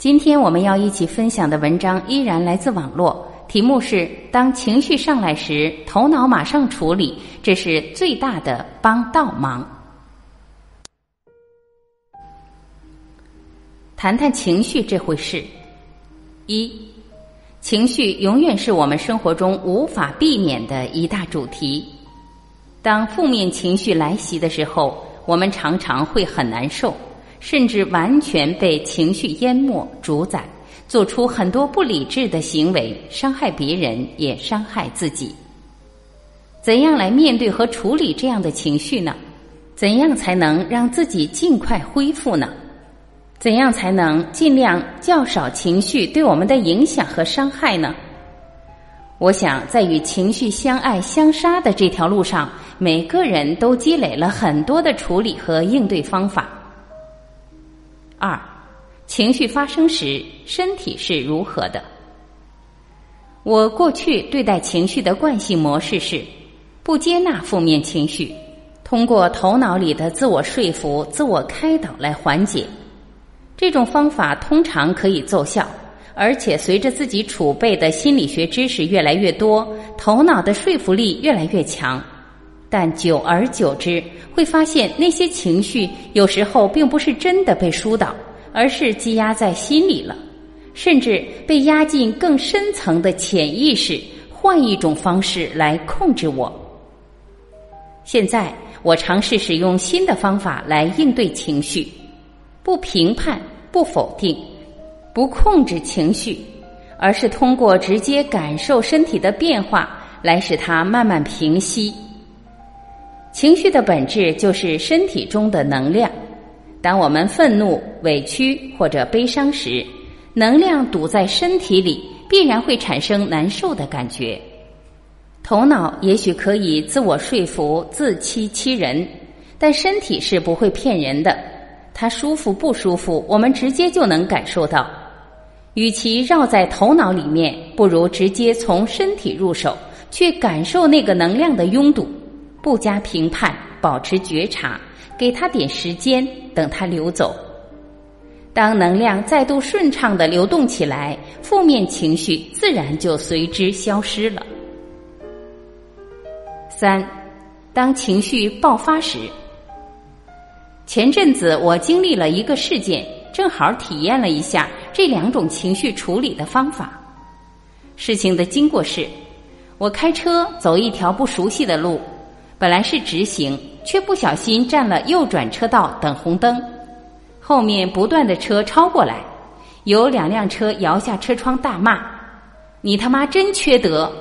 今天我们要一起分享的文章依然来自网络，题目是“当情绪上来时，头脑马上处理，这是最大的帮倒忙”。谈谈情绪这回事。一，情绪永远是我们生活中无法避免的一大主题。当负面情绪来袭的时候，我们常常会很难受，甚至完全被情绪淹没、主宰，做出很多不理智的行为，伤害别人也伤害自己。怎样来面对和处理这样的情绪呢？怎样才能让自己尽快恢复呢？怎样才能尽量较少情绪对我们的影响和伤害呢？我想，在与情绪相爱相杀的这条路上，每个人都积累了很多的处理和应对方法。二，情绪发生时，身体是如何的？我过去对待情绪的惯性模式是不接纳负面情绪，通过头脑里的自我说服、自我开导来缓解。这种方法通常可以奏效。而且随着自己储备的心理学知识越来越多，头脑的说服力越来越强，但久而久之，会发现那些情绪有时候并不是真的被疏导，而是积压在心里了，甚至被压进更深层的潜意识，换一种方式来控制我。现在我尝试使用新的方法来应对情绪，不评判，不否定。不控制情绪，而是通过直接感受身体的变化来使它慢慢平息。情绪的本质就是身体中的能量。当我们愤怒、委屈或者悲伤时，能量堵在身体里，必然会产生难受的感觉。头脑也许可以自我说服、自欺欺人，但身体是不会骗人的。它舒服不舒服，我们直接就能感受到。与其绕在头脑里面，不如直接从身体入手，去感受那个能量的拥堵，不加评判，保持觉察，给他点时间，等他流走。当能量再度顺畅的流动起来，负面情绪自然就随之消失了。三，当情绪爆发时，前阵子我经历了一个事件。正好体验了一下这两种情绪处理的方法。事情的经过是，我开车走一条不熟悉的路，本来是直行，却不小心占了右转车道等红灯，后面不断的车超过来，有两辆车摇下车窗大骂：“你他妈真缺德！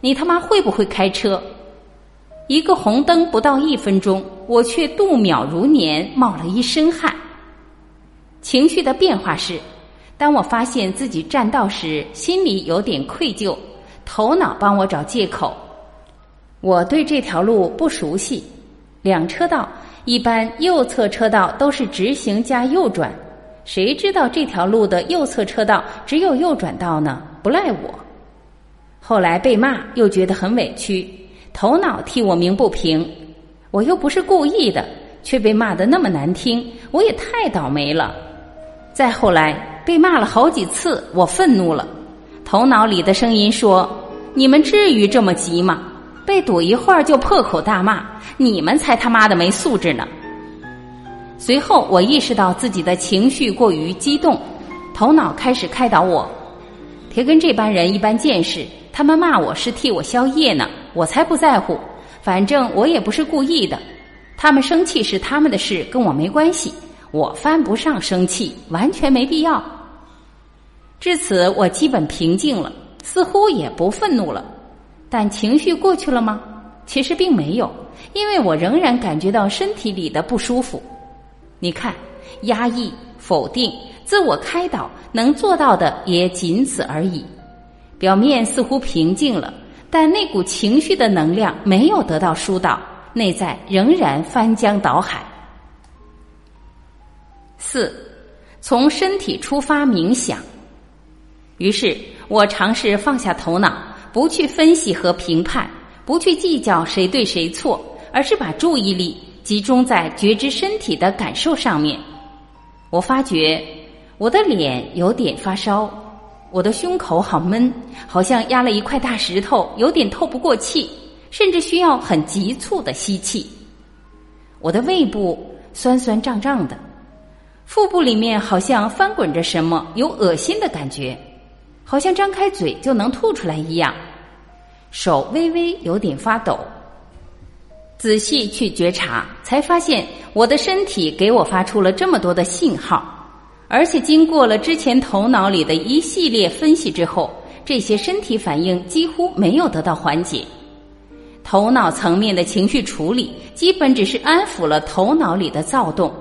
你他妈会不会开车？”一个红灯不到一分钟，我却度秒如年，冒了一身汗。情绪的变化是：当我发现自己占道时，心里有点愧疚，头脑帮我找借口。我对这条路不熟悉，两车道一般右侧车道都是直行加右转，谁知道这条路的右侧车道只有右转道呢？不赖我。后来被骂，又觉得很委屈，头脑替我鸣不平，我又不是故意的，却被骂得那么难听，我也太倒霉了。再后来被骂了好几次，我愤怒了。头脑里的声音说：“你们至于这么急吗？被堵一会儿就破口大骂，你们才他妈的没素质呢！”随后我意识到自己的情绪过于激动，头脑开始开导我：“别跟这班人一般见识，他们骂我是替我消业呢，我才不在乎。反正我也不是故意的，他们生气是他们的事，跟我没关系。”我犯不上生气，完全没必要。至此，我基本平静了，似乎也不愤怒了。但情绪过去了吗？其实并没有，因为我仍然感觉到身体里的不舒服。你看，压抑、否定，自我开导，能做到的也仅此而已。表面似乎平静了，但那股情绪的能量没有得到疏导，内在仍然翻江倒海。四，从身体出发冥想。于是我尝试放下头脑，不去分析和评判，不去计较谁对谁错，而是把注意力集中在觉知身体的感受上面。我发觉我的脸有点发烧。我的胸口好闷，好像压了一块大石头，有点透不过气，甚至需要很急促的吸气。我的胃部酸酸胀胀的，腹部里面好像翻滚着什么，有恶心的感觉，好像张开嘴就能吐出来一样。手微微有点发抖。仔细去觉察，才发现我的身体给我发出了这么多的信号。而且经过了之前头脑里的一系列分析之后，这些身体反应几乎没有得到缓解。头脑层面的情绪处理，基本只是安抚了头脑里的躁动。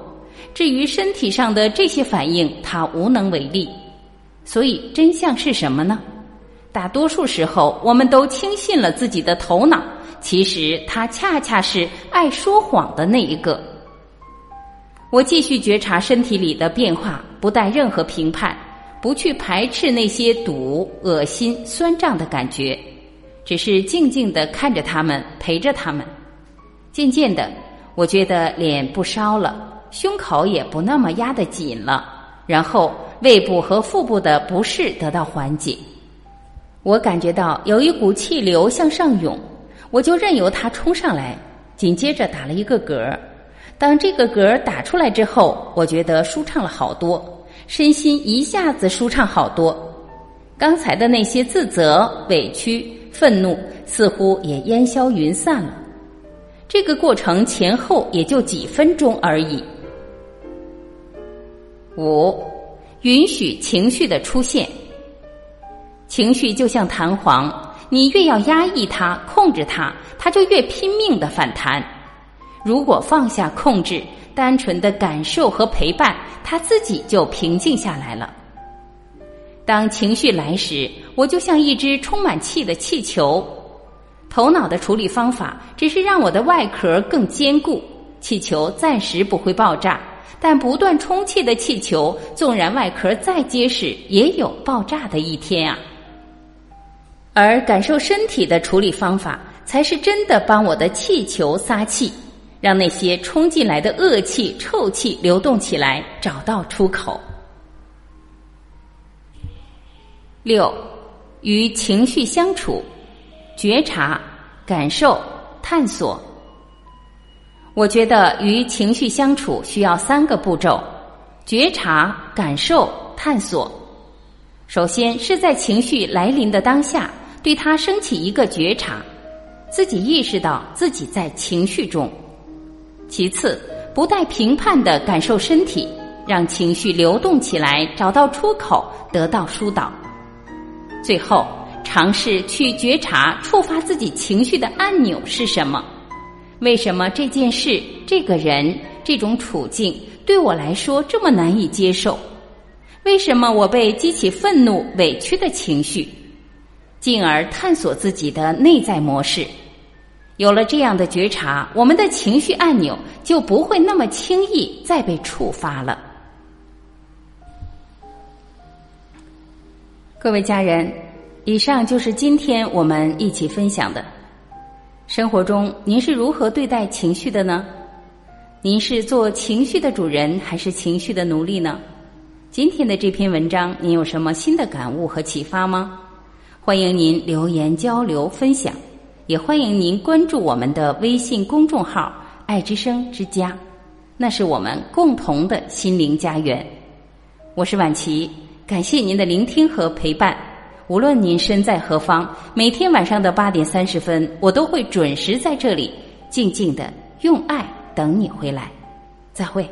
至于身体上的这些反应，他无能为力。所以真相是什么呢？大多数时候，我们都轻信了自己的头脑，其实他恰恰是爱说谎的那一个。我继续觉察身体里的变化，不带任何评判，不去排斥那些堵、恶心、酸胀的感觉，只是静静的看着他们，陪着他们。渐渐的，我觉得脸不烧了，胸口也不那么压得紧了，然后胃部和腹部的不适得到缓解。我感觉到有一股气流向上涌，我就任由它冲上来，紧接着打了一个嗝。当这个嗝打出来之后，我觉得舒畅了好多，身心一下子舒畅好多。刚才的那些自责、委屈、愤怒似乎也烟消云散了。这个过程前后也就几分钟而已。五，允许情绪的出现。情绪就像弹簧，你越要压抑它、控制它，它就越拼命的反弹。如果放下控制，单纯的感受和陪伴，它自己就平静下来了。当情绪来时，我就像一只充满气的气球。头脑的处理方法只是让我的外壳更坚固，气球暂时不会爆炸。但不断充气的气球，纵然外壳再结实，也有爆炸的一天啊。而感受身体的处理方法，才是真的帮我的气球撒气。让那些冲进来的恶气、臭气流动起来，找到出口。六，与情绪相处，觉察、感受、探索。我觉得与情绪相处需要三个步骤：觉察、感受、探索。首先是在情绪来临的当下，对它升起一个觉察，自己意识到自己在情绪中。其次，不带评判的感受身体，让情绪流动起来，找到出口，得到疏导。最后，尝试去觉察触发自己情绪的按钮是什么？为什么这件事、这个人、这种处境对我来说这么难以接受？为什么我被激起愤怒、委屈的情绪？进而探索自己的内在模式。有了这样的觉察，我们的情绪按钮就不会那么轻易再被触发了。各位家人，以上就是今天我们一起分享的。生活中您是如何对待情绪的呢？您是做情绪的主人，还是情绪的奴隶呢？今天的这篇文章，您有什么新的感悟和启发吗？欢迎您留言交流分享。也欢迎您关注我们的微信公众号“爱之声之家”，那是我们共同的心灵家园。我是婉琪，感谢您的聆听和陪伴。无论您身在何方，每天晚上的八点三十分，我都会准时在这里静静的用爱等你回来。再会。